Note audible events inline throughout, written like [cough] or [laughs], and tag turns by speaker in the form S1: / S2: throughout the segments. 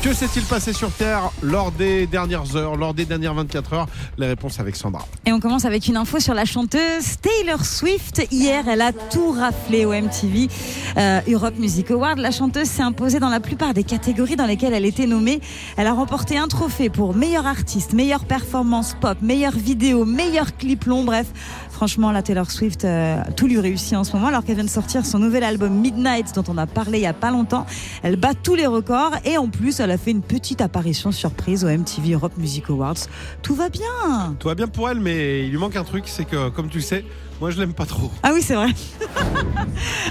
S1: Que s'est-il passé sur Terre lors des dernières heures, lors des dernières 24 heures? Les réponses avec Sandra.
S2: Et on commence avec une info sur la chanteuse Taylor Swift. Hier, elle a tout raflé au MTV euh, Europe Music Award. La chanteuse s'est imposée dans la plupart des catégories dans lesquelles elle était nommée. Elle a remporté un trophée pour meilleur artiste, meilleure performance pop, meilleure vidéo, meilleur clip long. Bref, franchement, la Taylor Swift, euh, tout lui réussit en ce moment alors qu'elle vient de sortir son nouvel album Midnight dont on a parlé il y a pas longtemps. Elle bat tous les records et en plus, elle a fait une petite apparition surprise au MTV Europe Music Awards. Tout va bien.
S1: Tout va bien pour elle, mais il lui manque un truc, c'est que, comme tu le sais, moi je l'aime pas trop.
S2: Ah oui, c'est vrai. [laughs]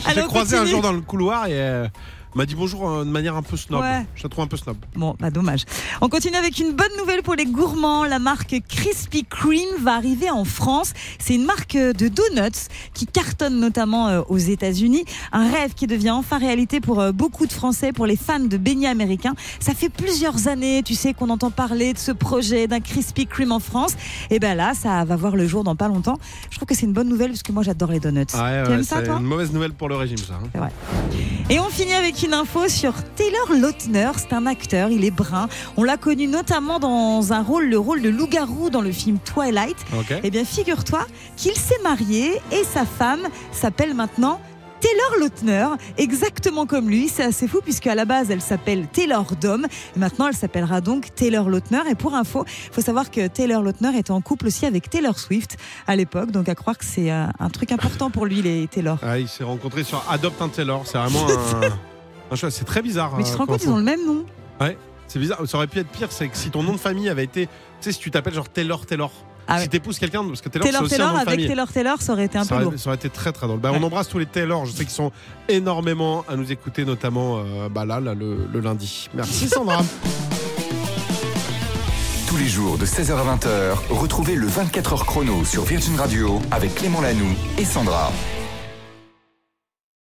S1: Je l'ai
S2: Allez, on
S1: croisé un jour dans le couloir et euh, m'a dit bonjour euh, de manière un peu snob.
S2: Ouais.
S1: Je la trouve un peu snob.
S2: Bon, bah dommage. On continue avec une bonne nouvelle pour les gourmands. La marque Krispy Kreme va arriver en France. C'est une marque de donuts qui cartonne notamment euh, aux États-Unis. Un rêve qui devient enfin réalité pour euh, beaucoup de Français, pour les fans de beignets américains. Ça fait plusieurs années, tu sais, qu'on entend parler de ce projet d'un Krispy Kreme en France. Et ben là, ça va voir le jour dans pas longtemps. Je trouve que c'est une bonne nouvelle parce que moi j'adore les donuts.
S1: Ah ouais,
S2: tu
S1: ouais,
S2: aimes ça,
S1: c'est une mauvaise nouvelle pour le régime, ça. hein.
S2: Et on finit avec une info sur Taylor Lautner. C'est un acteur, il est brun. On l'a connu notamment dans un rôle, le rôle de loup-garou dans le film Twilight.
S1: Ok.
S2: Eh bien, figure-toi qu'il s'est marié et sa femme s'appelle maintenant Taylor Lautner, exactement comme lui. C'est assez fou puisque à la base elle s'appelle Taylor Dom. Maintenant elle s'appellera donc Taylor Lautner. Et pour info, il faut savoir que Taylor Lautner était en couple aussi avec Taylor Swift à l'époque. Donc à croire que c'est euh, un truc important pour lui les Taylor.
S1: Ah, il s'est rencontré sur Adopt un Taylor. C'est vraiment un. [laughs] C'est très bizarre.
S2: Mais tu te
S1: euh,
S2: rends compte, ils ont le même nom.
S1: C'est bizarre. Ça aurait pu être pire. C'est que si ton nom de famille avait été. Tu sais, si tu t'appelles genre Taylor Taylor.
S2: Ah ouais.
S1: Si t'épouses quelqu'un, parce que Taylor, c'est
S2: Taylor
S1: aussi un
S2: Taylor
S1: nom de
S2: avec
S1: famille.
S2: Taylor Taylor, ça aurait été un
S1: ça,
S2: peu lourd.
S1: aurait, ça aurait été très très drôle. Bah,
S2: Ouais.
S1: On embrasse tous les Taylor. Je sais qu'ils sont énormément à nous écouter, notamment euh, bah là, là, le, le lundi. Merci [laughs] Sandra.
S3: Tous les jours de 16h à 20h, retrouvez le 24h chrono sur Virgin Radio avec Clément Lanoux et Sandra.